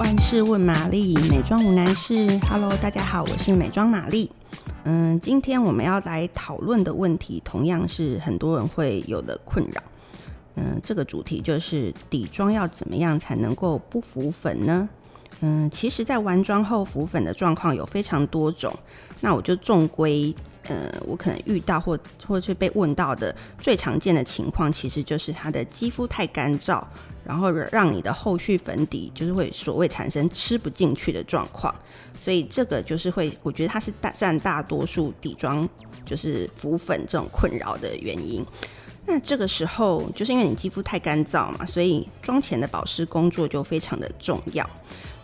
万事问玛丽，美妆无难事。Hello，大家好，我是美妆玛丽。嗯，今天我们要来讨论的问题，同样是很多人会有的困扰。嗯，这个主题就是底妆要怎么样才能够不浮粉呢？嗯，其实，在完妆后浮粉的状况有非常多种。那我就重归，呃，我可能遇到或或是被问到的最常见的情况，其实就是它的肌肤太干燥，然后让你的后续粉底就是会所谓产生吃不进去的状况。所以这个就是会，我觉得它是大占大多数底妆就是浮粉这种困扰的原因。那这个时候，就是因为你肌肤太干燥嘛，所以妆前的保湿工作就非常的重要。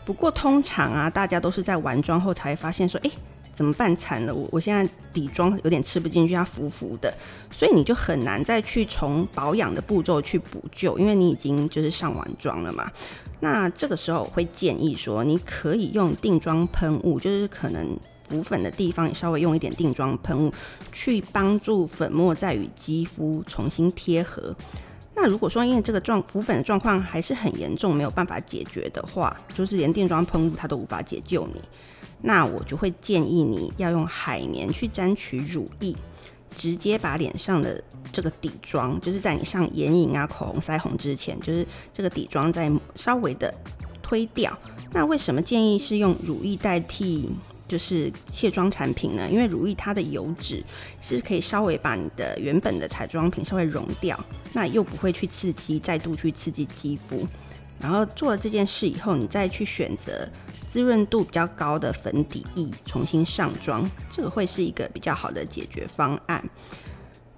不过通常啊，大家都是在完妆后才会发现说，哎，怎么办？惨了，我我现在底妆有点吃不进去，它浮浮的，所以你就很难再去从保养的步骤去补救，因为你已经就是上完妆了嘛。那这个时候我会建议说，你可以用定妆喷雾，就是可能。浮粉的地方，你稍微用一点定妆喷雾，去帮助粉末再与肌肤重新贴合。那如果说因为这个状浮粉的状况还是很严重，没有办法解决的话，就是连定妆喷雾它都无法解救你，那我就会建议你要用海绵去沾取乳液，直接把脸上的这个底妆，就是在你上眼影啊、口红、腮红之前，就是这个底妆再稍微的推掉。那为什么建议是用乳液代替？就是卸妆产品呢，因为乳液它的油脂是可以稍微把你的原本的彩妆品稍微溶掉，那又不会去刺激，再度去刺激肌肤。然后做了这件事以后，你再去选择滋润度比较高的粉底液重新上妆，这个会是一个比较好的解决方案。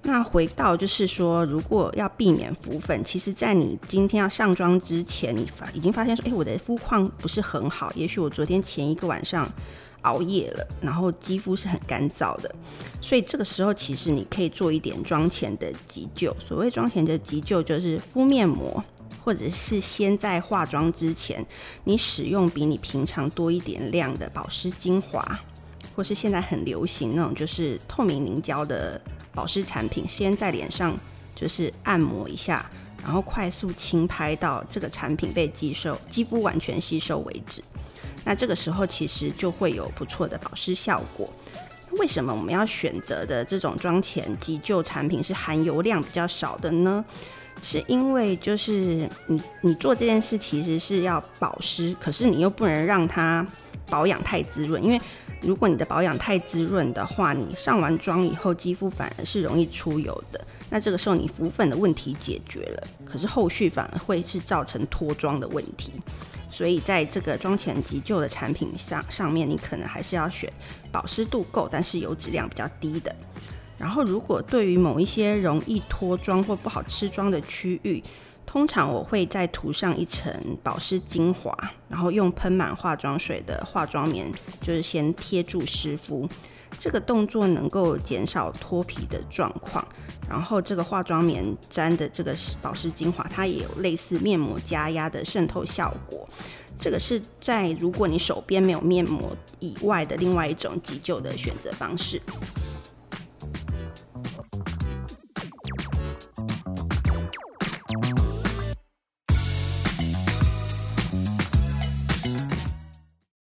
那回到就是说，如果要避免浮粉，其实，在你今天要上妆之前，你发已经发现说，哎，我的肤况不是很好，也许我昨天前一个晚上。熬夜了，然后肌肤是很干燥的，所以这个时候其实你可以做一点妆前的急救。所谓妆前的急救，就是敷面膜，或者是先在化妆之前，你使用比你平常多一点量的保湿精华，或是现在很流行那种就是透明凝胶的保湿产品，先在脸上就是按摩一下，然后快速轻拍到这个产品被吸收，肌肤完全吸收为止。那这个时候其实就会有不错的保湿效果。为什么我们要选择的这种妆前急救产品是含油量比较少的呢？是因为就是你你做这件事其实是要保湿，可是你又不能让它保养太滋润，因为如果你的保养太滋润的话，你上完妆以后肌肤反而是容易出油的。那这个时候你浮粉的问题解决了，可是后续反而会是造成脱妆的问题。所以在这个妆前急救的产品上上面，你可能还是要选保湿度够，但是油脂量比较低的。然后，如果对于某一些容易脱妆或不好吃妆的区域，通常我会再涂上一层保湿精华，然后用喷满化妆水的化妆棉，就是先贴住湿敷。这个动作能够减少脱皮的状况，然后这个化妆棉沾的这个保湿精华，它也有类似面膜加压的渗透效果。这个是在如果你手边没有面膜以外的另外一种急救的选择方式。